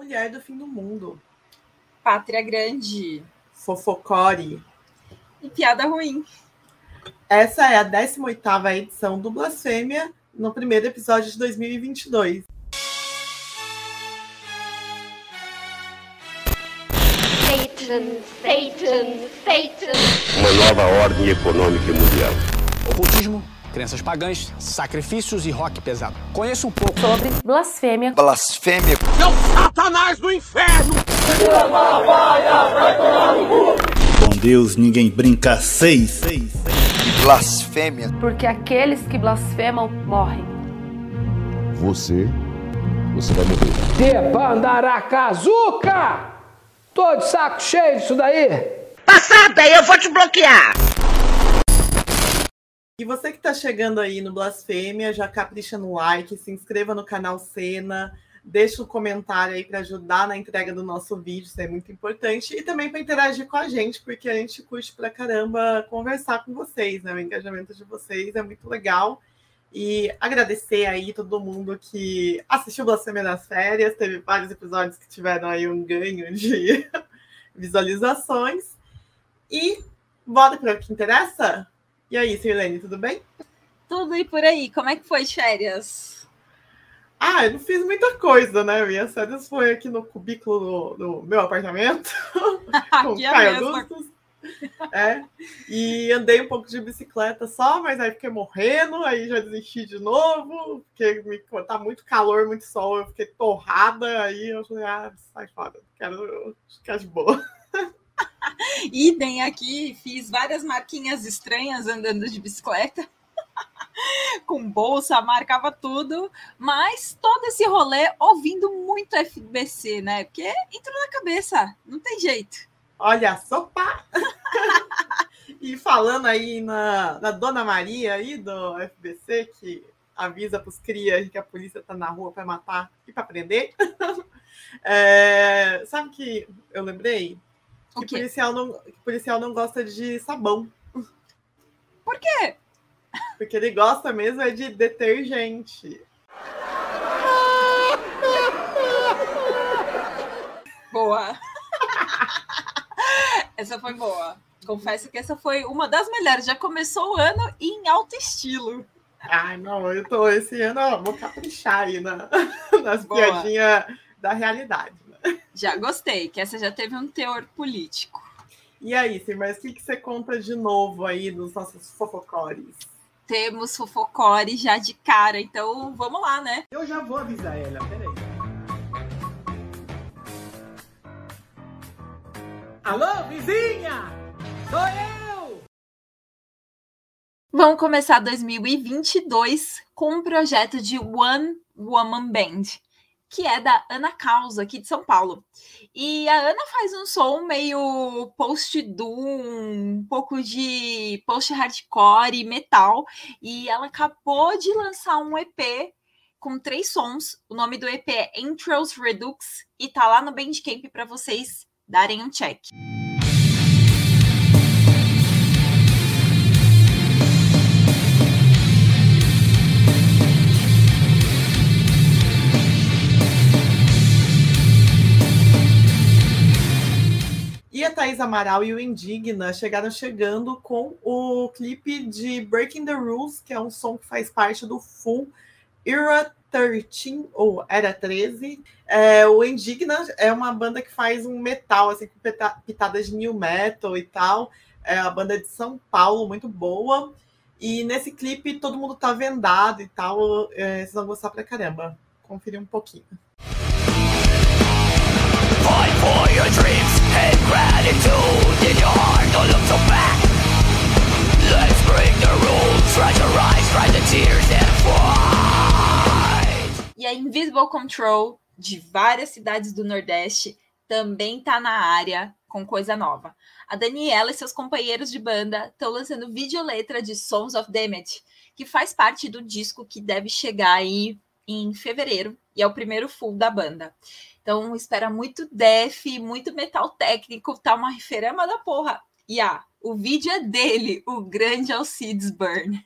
Mulher do Fim do Mundo. Pátria Grande. Fofocore. E Piada Ruim. Essa é a 18ª edição do Blasfêmia, no primeiro episódio de 2022. Satan, Satan, Satan. Uma nova ordem econômica mundial. Ocultismo, crenças pagãs, sacrifícios e rock pesado. Conheça um pouco sobre blasfêmia. Blasfêmia. Seu Satanás do inferno! Com Deus ninguém brinca seis. seis, seis. E blasfêmia. Porque aqueles que blasfemam morrem. Você, você vai morrer. Debandaracazuca! Tô de saco cheio disso daí. Passada, eu vou te bloquear. E você que está chegando aí no Blasfêmia, já capricha no like, se inscreva no canal Cena, deixa um comentário aí para ajudar na entrega do nosso vídeo, isso é muito importante, e também para interagir com a gente, porque a gente curte pra caramba conversar com vocês, né? O engajamento de vocês é muito legal. E agradecer aí todo mundo que assistiu Blasfêmia nas férias, teve vários episódios que tiveram aí um ganho de visualizações. E bora para o que interessa? E aí, Sirlene, tudo bem? Tudo e por aí. Como é que foi de férias? Ah, eu não fiz muita coisa, né? Minhas férias foi aqui no cubículo do, do meu apartamento, com Aqui é Caio. Augustus. É, e andei um pouco de bicicleta só, mas aí fiquei morrendo, aí já desisti de novo, porque me, tá muito calor, muito sol, eu fiquei torrada, aí eu falei, ah, sai fora, quero ficar de boa. Idem aqui, fiz várias marquinhas estranhas andando de bicicleta. Com bolsa, marcava tudo, mas todo esse rolê ouvindo muito FBC, né? Porque entrou na cabeça, não tem jeito. Olha, sopa! e falando aí na, na Dona Maria aí do FBC, que avisa para os crias que a polícia tá na rua para matar e para prender. É, sabe que eu lembrei? O Que quê? policial não, que policial não gosta de sabão. Por quê? Porque ele gosta mesmo é de detergente. Boa. essa foi boa. Confesso que essa foi uma das melhores. Já começou o ano em alto estilo. Ai, não, eu tô esse ano, ó, vou caprichar aí na, nas Boa. piadinhas da realidade. né? Já gostei, que essa já teve um teor político. E aí, Sim, mas o que, que você conta de novo aí dos nossos fofocores? Temos fofocore já de cara, então vamos lá, né? Eu já vou avisar ela, peraí. Alô, vizinha! Sou eu! Vamos começar 2022 com um projeto de One Woman Band, que é da Ana Causa, aqui de São Paulo. E a Ana faz um som meio post-doom, um pouco de post-hardcore e metal. E ela acabou de lançar um EP com três sons. O nome do EP é Entrails Redux e tá lá no Bandcamp para vocês darem um check. Thaís Amaral e o Indigna chegaram chegando com o clipe de Breaking the Rules, que é um som que faz parte do Full Era 13, ou Era 13. É, o Indigna é uma banda que faz um metal, assim, com pitadas de new metal e tal. É uma banda de São Paulo, muito boa. E nesse clipe todo mundo tá vendado e tal. É, vocês vão gostar pra caramba. Conferir um pouquinho. Fight for your dreams E a Invisible Control, de várias cidades do Nordeste, também tá na área com coisa nova. A Daniela e seus companheiros de banda estão lançando videoletra de Sons of Damage, que faz parte do disco que deve chegar aí em fevereiro, e é o primeiro full da banda. Então, espera muito def, muito metal técnico, tá uma referama da porra. E ah, o vídeo é dele, o grande Alcides Burn.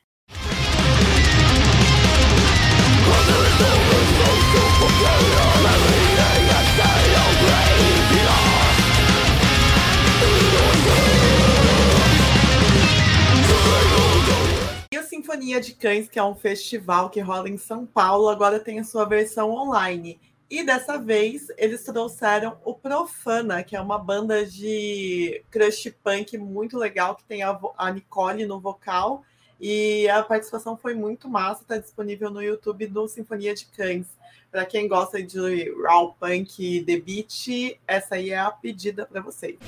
E a Sinfonia de Cães, que é um festival que rola em São Paulo, agora tem a sua versão online. E dessa vez eles trouxeram o Profana, que é uma banda de crush punk muito legal, que tem a, a Nicole no vocal. E a participação foi muito massa, está disponível no YouTube do Sinfonia de Cães. Para quem gosta de raw punk The Beat, essa aí é a pedida para vocês.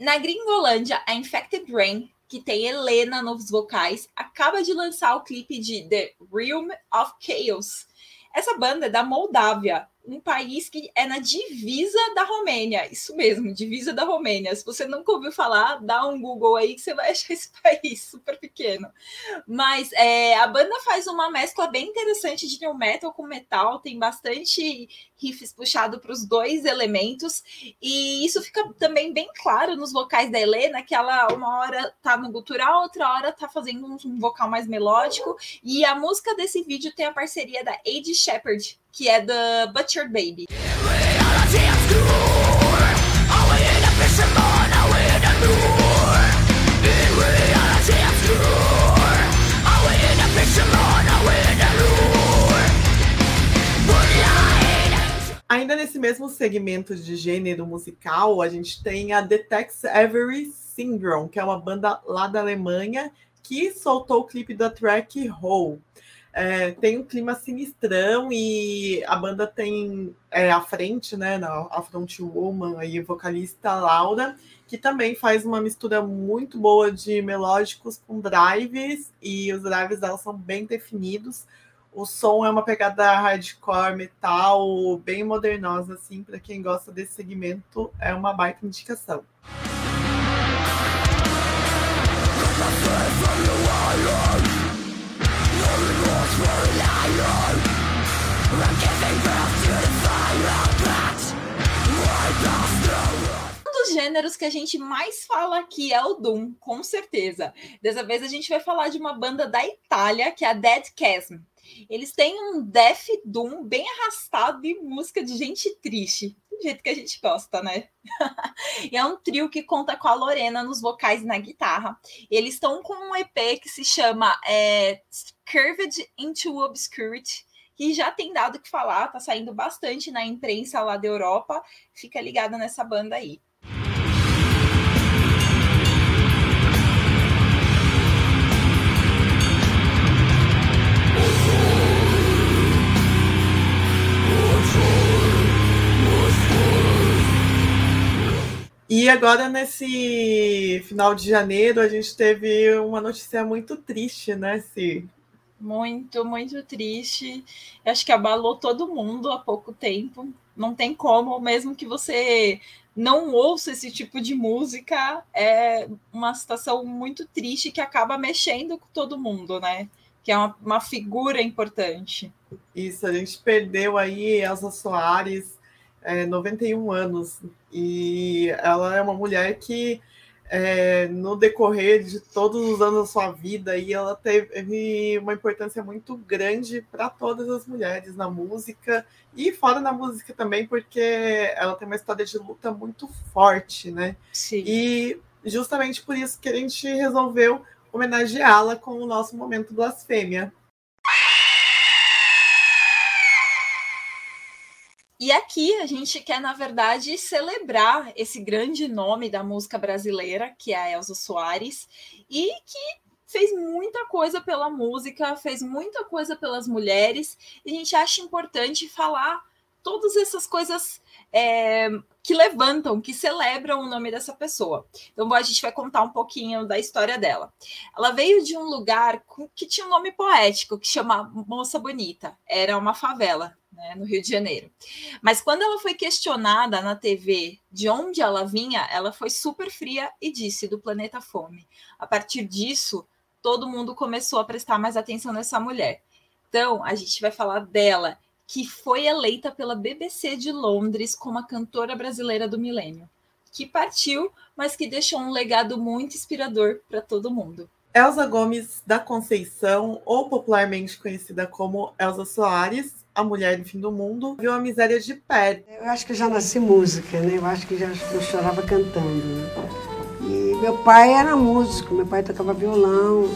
Na Gringolândia, a Infected Rain, que tem Helena nos vocais, acaba de lançar o clipe de The Realm of Chaos. Essa banda é da Moldávia, um país que é na divisa da Romênia. Isso mesmo, divisa da Romênia. Se você nunca ouviu falar, dá um Google aí que você vai achar esse país super pequeno. Mas é, a banda faz uma mescla bem interessante de new metal com metal, tem bastante riffs puxado para os dois elementos, e isso fica também bem claro nos vocais da Helena, que ela uma hora tá no gutural, outra hora tá fazendo um vocal mais melódico, e a música desse vídeo tem a parceria da Ade Shepard, que é da Butcher Baby. Ainda nesse mesmo segmento de gênero musical, a gente tem a The Tex Avery Syndrome, que é uma banda lá da Alemanha que soltou o clipe da track Hole. É, tem um clima sinistrão e a banda tem é, à frente, né, na, a frontwoman e vocalista Laura, que também faz uma mistura muito boa de melódicos com drives, e os drives dela são bem definidos. O som é uma pegada hardcore, metal, bem modernosa, assim, para quem gosta desse segmento, é uma baita indicação. I'm giving birth to the fire, but we're. Gêneros que a gente mais fala aqui é o Doom, com certeza. Dessa vez a gente vai falar de uma banda da Itália, que é a Dead Chasm. Eles têm um Death Doom bem arrastado e música de gente triste, do jeito que a gente gosta, né? e é um trio que conta com a Lorena nos vocais e na guitarra. Eles estão com um EP que se chama é, Curved into Obscurity, que já tem dado o que falar, tá saindo bastante na imprensa lá da Europa. Fica ligado nessa banda aí. E agora, nesse final de janeiro, a gente teve uma notícia muito triste, né, Si? Muito, muito triste. Eu acho que abalou todo mundo há pouco tempo. Não tem como, mesmo que você não ouça esse tipo de música, é uma situação muito triste que acaba mexendo com todo mundo, né? Que é uma, uma figura importante. Isso, a gente perdeu aí Elsa Soares, é, 91 anos, e ela é uma mulher que é, no decorrer de todos os anos da sua vida e ela teve uma importância muito grande para todas as mulheres na música e fora da música também, porque ela tem uma história de luta muito forte, né? Sim. E justamente por isso que a gente resolveu homenageá-la com o nosso momento blasfêmia. E aqui a gente quer, na verdade, celebrar esse grande nome da música brasileira, que é a Elza Soares, e que fez muita coisa pela música, fez muita coisa pelas mulheres, e a gente acha importante falar todas essas coisas é, que levantam, que celebram o nome dessa pessoa. Então a gente vai contar um pouquinho da história dela. Ela veio de um lugar que tinha um nome poético, que chama Moça Bonita. Era uma favela, né, no Rio de Janeiro. Mas quando ela foi questionada na TV de onde ela vinha, ela foi super fria e disse do planeta Fome. A partir disso, todo mundo começou a prestar mais atenção nessa mulher. Então, a gente vai falar dela, que foi eleita pela BBC de Londres como a cantora brasileira do milênio, que partiu, mas que deixou um legado muito inspirador para todo mundo. Elza Gomes da Conceição, ou popularmente conhecida como Elza Soares, a mulher do fim do mundo, viu a miséria de perto. Eu acho que eu já nasci música, né? Eu acho que já eu chorava cantando. Né? E meu pai era músico, meu pai tocava violão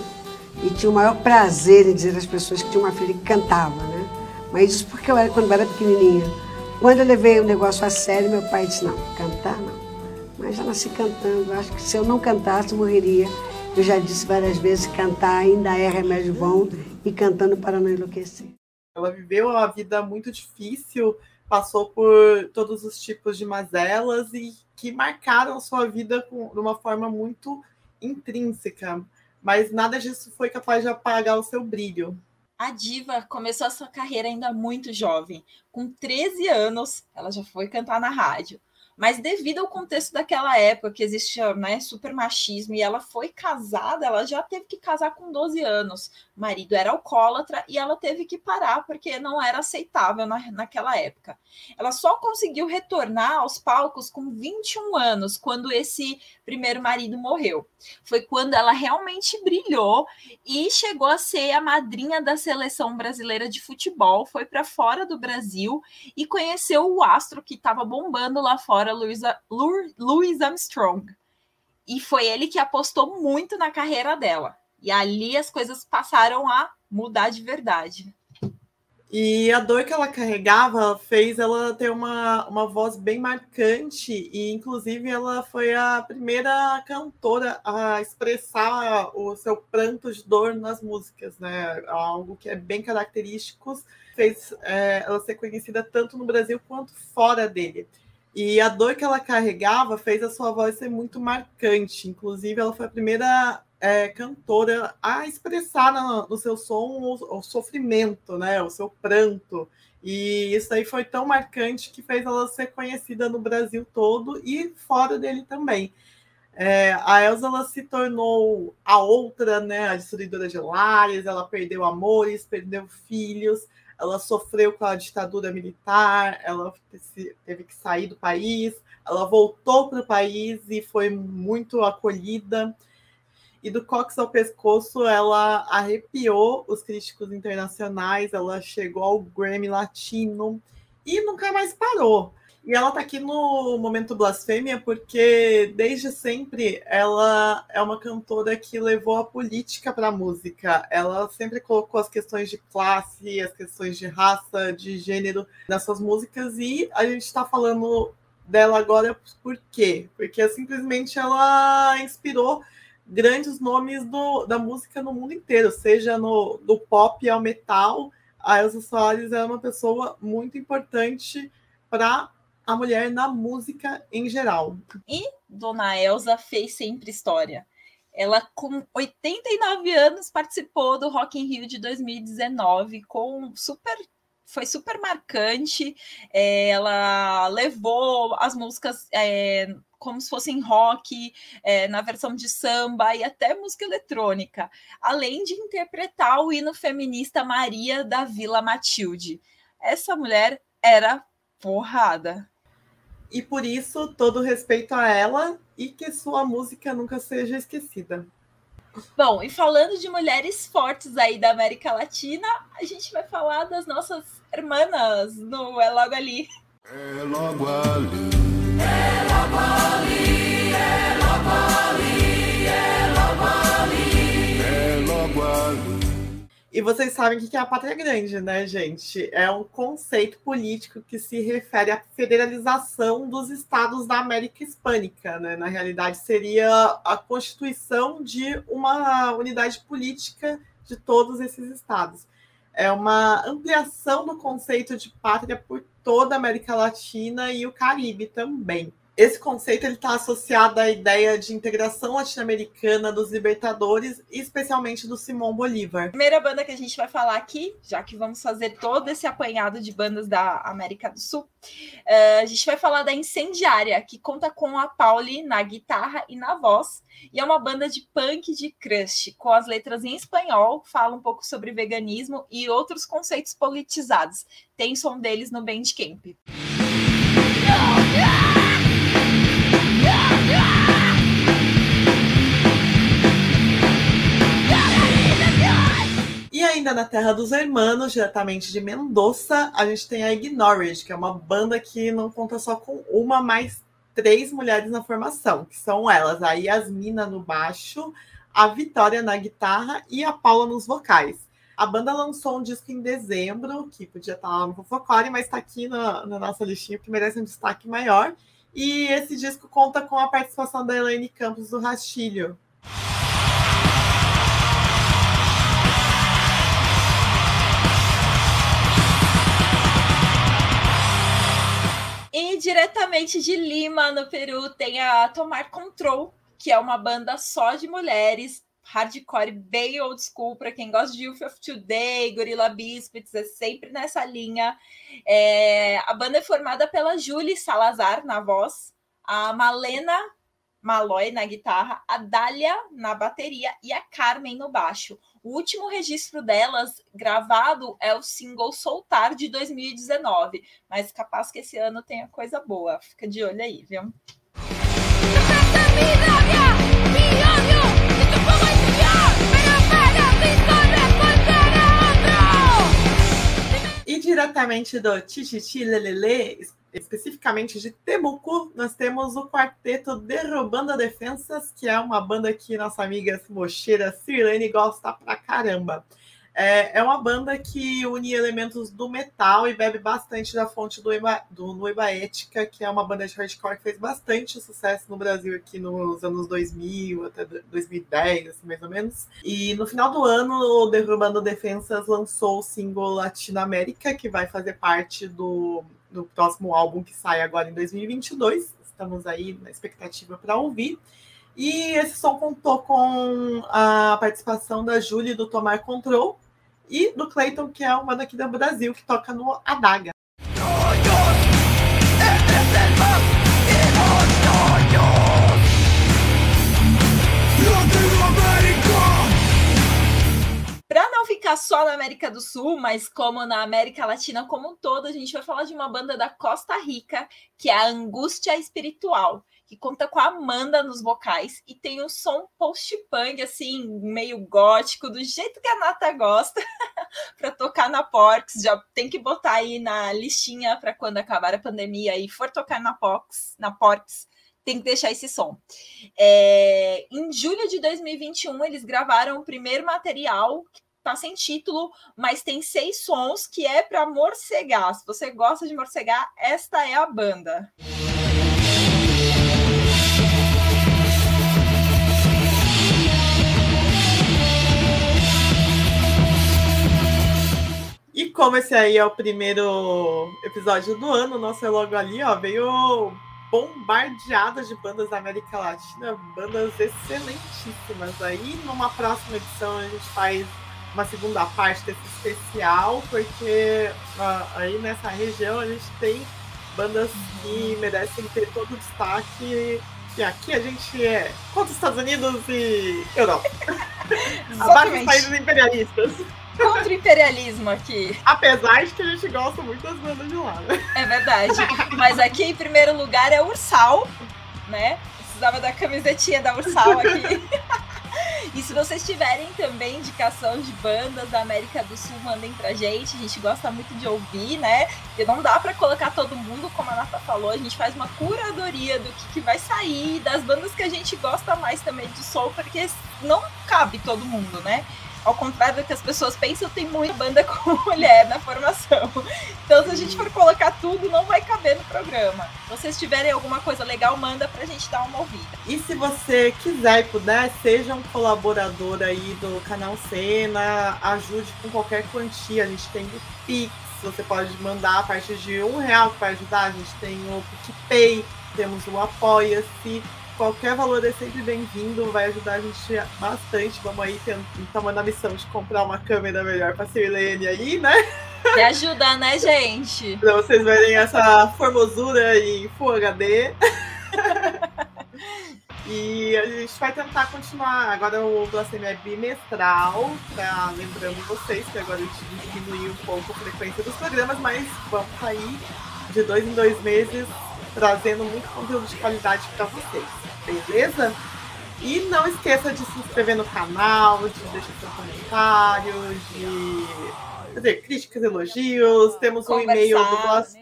e tinha o maior prazer em dizer às pessoas que tinha uma filha que cantava, né? Mas isso porque eu era quando eu era pequenininha. Quando eu levei o negócio a sério, meu pai disse: não, cantar não. Mas já nasci cantando. Acho que se eu não cantasse, eu morreria. Eu já disse várias vezes: cantar ainda é remédio bom e cantando para não enlouquecer. Ela viveu uma vida muito difícil, passou por todos os tipos de mazelas e que marcaram sua vida com, de uma forma muito intrínseca. Mas nada disso foi capaz de apagar o seu brilho. A diva começou a sua carreira ainda muito jovem. Com 13 anos, ela já foi cantar na rádio. Mas devido ao contexto daquela época, que existia né, super machismo, e ela foi casada, ela já teve que casar com 12 anos. Marido era alcoólatra e ela teve que parar porque não era aceitável na, naquela época. Ela só conseguiu retornar aos palcos com 21 anos, quando esse primeiro marido morreu. Foi quando ela realmente brilhou e chegou a ser a madrinha da seleção brasileira de futebol. Foi para fora do Brasil e conheceu o astro que estava bombando lá fora, Louis, Louis Armstrong. E foi ele que apostou muito na carreira dela. E ali as coisas passaram a mudar de verdade. E a dor que ela carregava fez ela ter uma, uma voz bem marcante, e inclusive ela foi a primeira cantora a expressar o seu pranto de dor nas músicas, né? Algo que é bem característico, fez é, ela ser conhecida tanto no Brasil quanto fora dele. E a dor que ela carregava fez a sua voz ser muito marcante. Inclusive, ela foi a primeira é, cantora a expressar no, no seu som o, o, sofrimento, né, o seu pranto. E isso aí foi tão marcante que fez ela ser conhecida no Brasil todo e fora dele também. É, a Elsa ela se tornou a outra, né, a destruidora de lares, ela perdeu amores, perdeu filhos, ela sofreu com a ditadura militar, ela teve que sair do país, ela voltou para o país e foi muito acolhida e do cox ao pescoço ela arrepiou os críticos internacionais, ela chegou ao Grammy Latino e nunca mais parou. E ela está aqui no Momento Blasfêmia porque desde sempre ela é uma cantora que levou a política para a música. Ela sempre colocou as questões de classe, as questões de raça, de gênero nas suas músicas e a gente está falando dela agora por quê? Porque simplesmente ela inspirou grandes nomes do, da música no mundo inteiro, seja no, do pop ao metal. A Elsa Soares é uma pessoa muito importante para a mulher na música em geral. E Dona Elsa fez sempre história. Ela, com 89 anos, participou do Rock in Rio de 2019 com super foi super marcante. É, ela levou as músicas é, como se fossem rock, é, na versão de samba e até música eletrônica, além de interpretar o hino feminista Maria da Vila Matilde. Essa mulher era porrada. E por isso, todo respeito a ela e que sua música nunca seja esquecida. Bom, e falando de mulheres fortes aí da América Latina, a gente vai falar das nossas irmãs no É Logo Ali. É logo ali. É logo ali. É logo ali. E vocês sabem o que é a pátria grande, né, gente? É um conceito político que se refere à federalização dos estados da América Hispânica, né? Na realidade, seria a constituição de uma unidade política de todos esses estados. É uma ampliação do conceito de pátria por toda a América Latina e o Caribe também esse conceito está associado à ideia de integração latino-americana dos libertadores, especialmente do Simão Bolívar. Primeira banda que a gente vai falar aqui, já que vamos fazer todo esse apanhado de bandas da América do Sul, uh, a gente vai falar da Incendiária, que conta com a Pauli na guitarra e na voz, e é uma banda de punk de crush, com as letras em espanhol, fala um pouco sobre veganismo e outros conceitos politizados. Tem som deles no Bandcamp. Na terra dos hermanos, diretamente de Mendoza, a gente tem a Ignored, que é uma banda que não conta só com uma, mas três mulheres na formação, que são elas, a Yasmina no baixo, a Vitória na guitarra e a Paula nos vocais. A banda lançou um disco em dezembro, que podia estar lá no Fofocore, mas está aqui na, na, nossa listinha, que merece um destaque maior. E esse disco conta com a participação da Elaine Campos do Rastilho. Diretamente de Lima, no Peru, tem a Tomar Control, que é uma banda só de mulheres, hardcore bem old school, para quem gosta de Youth of Today, Gorilla Biscuits, é sempre nessa linha. É, a banda é formada pela Julie Salazar na voz, a Malena Malloy na guitarra, a Dália na bateria e a Carmen no baixo. O último registro delas gravado é o single Soltar de 2019, mas capaz que esse ano tenha coisa boa. Fica de olho aí, viu? E diretamente do Tititi Lelele, especificamente de Temuco, nós temos o quarteto Derrubando Defensas, que é uma banda que nossa amiga mocheira Sirlene gosta pra caramba. É, é uma banda que une elementos do metal e bebe bastante da fonte do, Eba, do Ética, que é uma banda de hardcore que fez bastante sucesso no Brasil aqui nos anos 2000 até 2010, assim, mais ou menos. E no final do ano, o Derrubando Defensas lançou o single Latinoamérica, que vai fazer parte do, do próximo álbum que sai agora em 2022. Estamos aí na expectativa para ouvir. E esse som contou com a participação da Julie do Tomar Control, e do Clayton, que é uma daqui do Brasil, que toca no Adaga. Para não ficar só na América do Sul, mas como na América Latina como um todo, a gente vai falar de uma banda da Costa Rica, que é a Angústia Espiritual que conta com a Amanda nos vocais e tem um som post-punk, assim, meio gótico, do jeito que a Nata gosta, para tocar na Porks. Já tem que botar aí na listinha para quando acabar a pandemia e for tocar na Porks, na Porks tem que deixar esse som. É, em julho de 2021, eles gravaram o primeiro material tá sem título, mas tem seis sons que é para morcegar. Se você gosta de morcegar, esta é a banda. E como esse aí é o primeiro episódio do ano, nosso é logo ali, ó, veio bombardeada de bandas da América Latina, bandas excelentíssimas. Aí, numa próxima edição, a gente faz uma segunda parte desse especial, porque uh, aí nessa região a gente tem bandas que merecem ter todo o destaque. E aqui a gente é contra os Estados Unidos e Europa. Vários países imperialistas. Contra o imperialismo aqui. Apesar de que a gente gosta muito das bandas de lá, né? É verdade. Mas aqui, em primeiro lugar, é Ursal, né? Precisava da camisetinha da Ursal aqui. E se vocês tiverem também indicação de bandas da América do Sul, mandem pra gente. A gente gosta muito de ouvir, né? Porque não dá para colocar todo mundo, como a Nata falou. A gente faz uma curadoria do que, que vai sair, das bandas que a gente gosta mais também de soul, porque não cabe todo mundo, né? Ao contrário do que as pessoas pensam, tem muita banda com mulher na formação. Então, se a gente for colocar tudo, não vai caber no programa. Se vocês tiverem alguma coisa legal, manda pra gente dar uma ouvida. E se você quiser e puder, seja um colaborador aí do canal Cena, ajude com qualquer quantia. A gente tem o Pix, você pode mandar a partir de um real vai ajudar. A gente tem o PicPay, temos o Apoia-se qualquer valor é sempre bem-vindo, vai ajudar a gente bastante. Vamos aí tomando a missão de comprar uma câmera melhor para Sirlene aí, né? Me ajuda, né, gente? Pra vocês verem essa formosura em Full HD. e a gente vai tentar continuar. Agora o Blasfêmia é bimestral, tá? lembrando vocês que agora a gente diminuiu um pouco a frequência dos programas, mas vamos sair de dois em dois meses trazendo muito conteúdo de qualidade para vocês beleza? E não esqueça de se inscrever no canal, de deixar seu comentário, de fazer críticas, elogios. Temos um e-mail do Blas...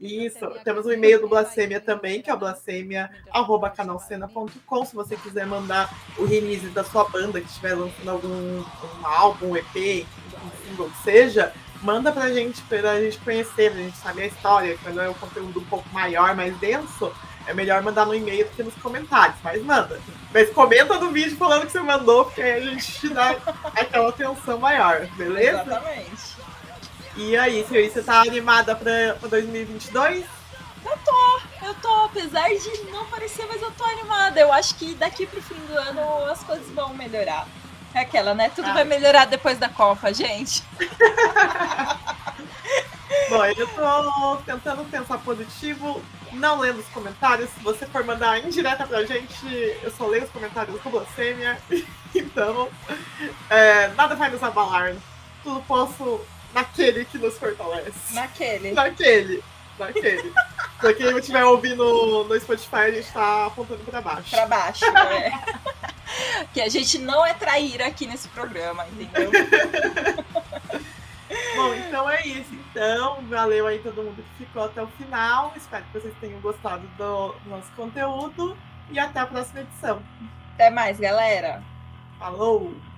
Isso, temos um e-mail do Blasfêmia também, que é o blasfêmia.canalcena.com. Se você quiser mandar o release da sua banda que estiver lançando algum um álbum, um EP, um single que seja, manda pra gente, pra gente conhecer, pra gente saber a história. Quando é um conteúdo um pouco maior, mais denso, é melhor mandar no e-mail do que nos comentários. Mas manda. Mas comenta no vídeo falando que você mandou, porque aí a gente te dá aquela atenção maior, beleza? Exatamente. E aí, você tá animada pra, pra 2022? Eu tô, eu tô, apesar de não parecer, mas eu tô animada. Eu acho que daqui pro fim do ano as coisas vão melhorar. É aquela, né? Tudo Ah. vai melhorar depois da Copa, gente. Bom, eu tô tentando pensar positivo, não lendo os comentários. Se você for mandar indireta pra gente, eu só leio os comentários do Blasfêmia. Então, é, nada vai nos abalar. Tudo posso naquele que nos fortalece. Naquele. Naquele. Naquele. Pra quem estiver ouvindo no Spotify, a gente tá apontando pra baixo. Pra baixo, é. que a gente não é traíra aqui nesse programa, entendeu? Bom, então é isso. Então, valeu aí todo mundo que ficou até o final. Espero que vocês tenham gostado do nosso conteúdo. E até a próxima edição. Até mais, galera. Falou!